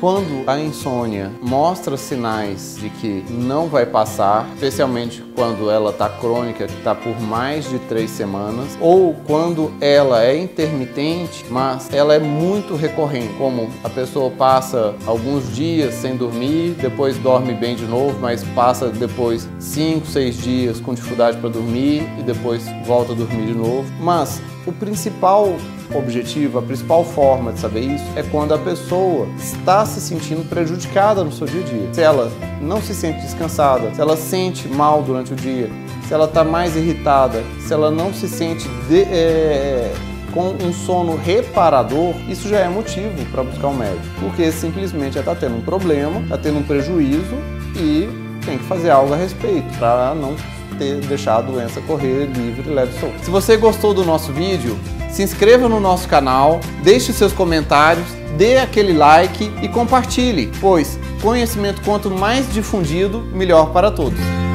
quando a insônia mostra sinais de que não vai passar, especialmente quando ela está crônica, que está por mais de três semanas, ou quando ela é intermitente, mas ela é muito recorrente, como a pessoa passa alguns dias sem dormir, depois dorme bem de novo, mas passa depois cinco, seis dias com dificuldade para dormir e depois volta a dormir de novo. Mas o principal objetivo, a principal forma de saber isso é quando a pessoa está se sentindo prejudicada no seu dia a dia. Se ela não se sente descansada, se ela sente mal durante o dia, se ela está mais irritada, se ela não se sente de, é, com um sono reparador, isso já é motivo para buscar um médico, porque simplesmente está tendo um problema, está tendo um prejuízo e tem que fazer algo a respeito para não ter deixar a doença correr livre, leve e solto. Se você gostou do nosso vídeo, se inscreva no nosso canal, deixe seus comentários, dê aquele like e compartilhe, pois conhecimento quanto mais difundido, melhor para todos.